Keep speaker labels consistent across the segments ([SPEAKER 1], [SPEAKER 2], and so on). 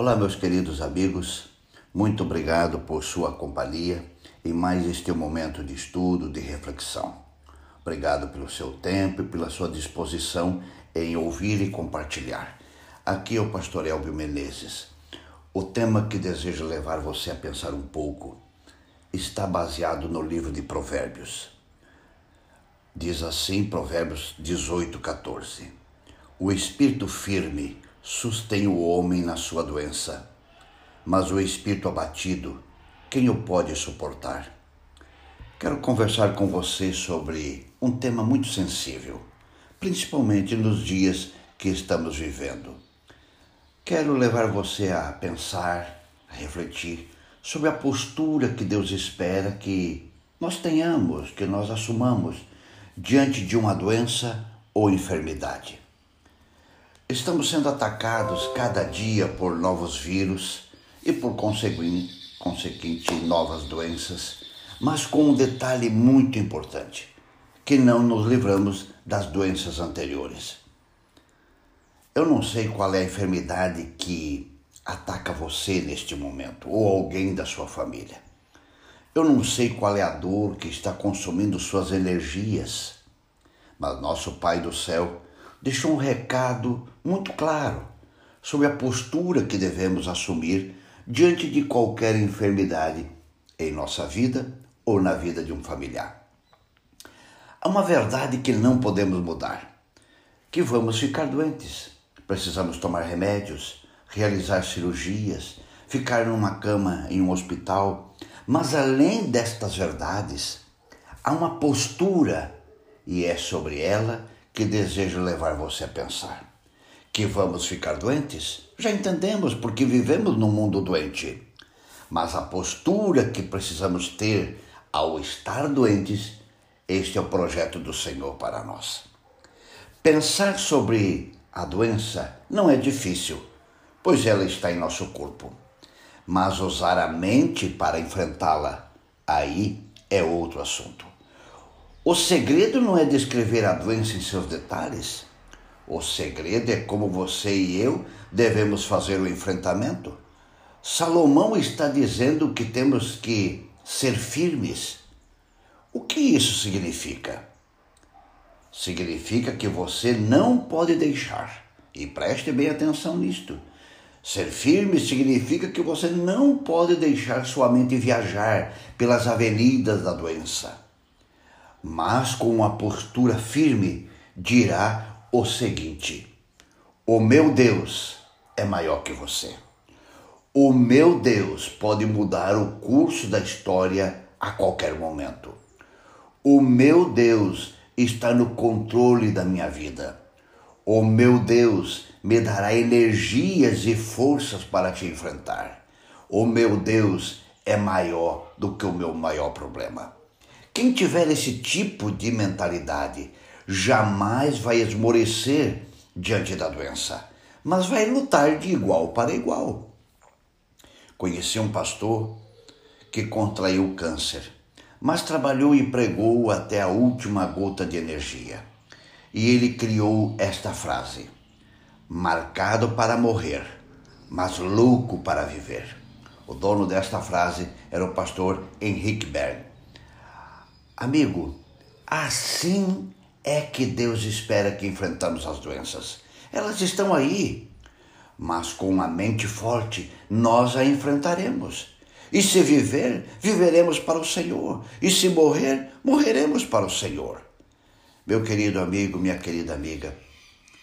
[SPEAKER 1] Olá, meus queridos amigos, muito obrigado por sua companhia em mais este momento de estudo, de reflexão. Obrigado pelo seu tempo e pela sua disposição em ouvir e compartilhar. Aqui é o pastor Elvio Menezes. O tema que desejo levar você a pensar um pouco está baseado no livro de Provérbios. Diz assim, Provérbios 18, 14: O espírito firme sustém o homem na sua doença, mas o espírito abatido, quem o pode suportar? Quero conversar com você sobre um tema muito sensível, principalmente nos dias que estamos vivendo. Quero levar você a pensar, a refletir sobre a postura que Deus espera que nós tenhamos, que nós assumamos diante de uma doença ou enfermidade. Estamos sendo atacados cada dia por novos vírus e, por conseguinte, novas doenças, mas com um detalhe muito importante: que não nos livramos das doenças anteriores. Eu não sei qual é a enfermidade que ataca você neste momento ou alguém da sua família. Eu não sei qual é a dor que está consumindo suas energias, mas nosso Pai do céu deixou um recado muito claro sobre a postura que devemos assumir diante de qualquer enfermidade em nossa vida ou na vida de um familiar. Há uma verdade que não podemos mudar: que vamos ficar doentes. Precisamos tomar remédios, realizar cirurgias, ficar numa cama em um hospital. Mas além destas verdades, há uma postura, e é sobre ela que desejo levar você a pensar. Que vamos ficar doentes? Já entendemos porque vivemos num mundo doente. Mas a postura que precisamos ter ao estar doentes, este é o projeto do Senhor para nós. Pensar sobre a doença não é difícil, pois ela está em nosso corpo. Mas usar a mente para enfrentá-la, aí é outro assunto. O segredo não é descrever a doença em seus detalhes. O segredo é como você e eu devemos fazer o enfrentamento. Salomão está dizendo que temos que ser firmes. O que isso significa? Significa que você não pode deixar, e preste bem atenção nisto. Ser firme significa que você não pode deixar sua mente viajar pelas avenidas da doença mas com uma postura firme, dirá o seguinte: O meu Deus é maior que você. O meu Deus pode mudar o curso da história a qualquer momento. O meu Deus está no controle da minha vida. O meu Deus me dará energias e forças para te enfrentar. O meu Deus é maior do que o meu maior problema. Quem tiver esse tipo de mentalidade jamais vai esmorecer diante da doença, mas vai lutar de igual para igual. Conheci um pastor que contraiu câncer, mas trabalhou e pregou até a última gota de energia. E ele criou esta frase: marcado para morrer, mas louco para viver. O dono desta frase era o pastor Henrique Berg. Amigo, assim é que Deus espera que enfrentamos as doenças. Elas estão aí, mas com uma mente forte nós a enfrentaremos. E se viver, viveremos para o Senhor. E se morrer, morreremos para o Senhor. Meu querido amigo, minha querida amiga,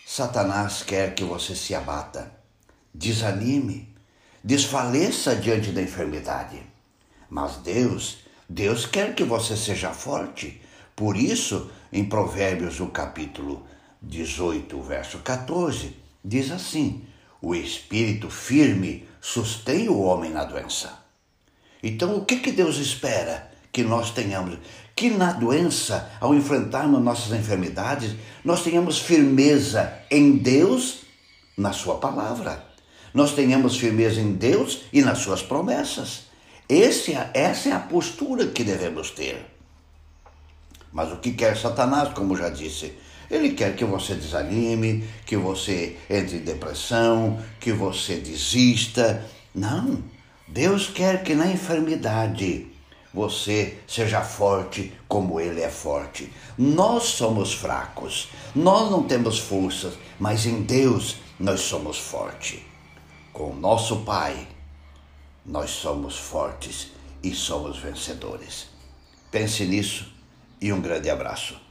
[SPEAKER 1] Satanás quer que você se abata, desanime, desfaleça diante da enfermidade. Mas Deus Deus quer que você seja forte. Por isso, em Provérbios, o capítulo 18, verso 14, diz assim: O espírito firme sustém o homem na doença. Então, o que, que Deus espera que nós tenhamos? Que na doença, ao enfrentarmos nossas enfermidades, nós tenhamos firmeza em Deus, na Sua palavra. Nós tenhamos firmeza em Deus e nas Suas promessas. Esse, é, essa é a postura que devemos ter. Mas o que quer Satanás, como já disse? Ele quer que você desanime, que você entre em depressão, que você desista. Não. Deus quer que na enfermidade você seja forte como Ele é forte. Nós somos fracos, nós não temos forças, mas em Deus nós somos fortes. Com nosso Pai, nós somos fortes e somos vencedores. Pense nisso e um grande abraço.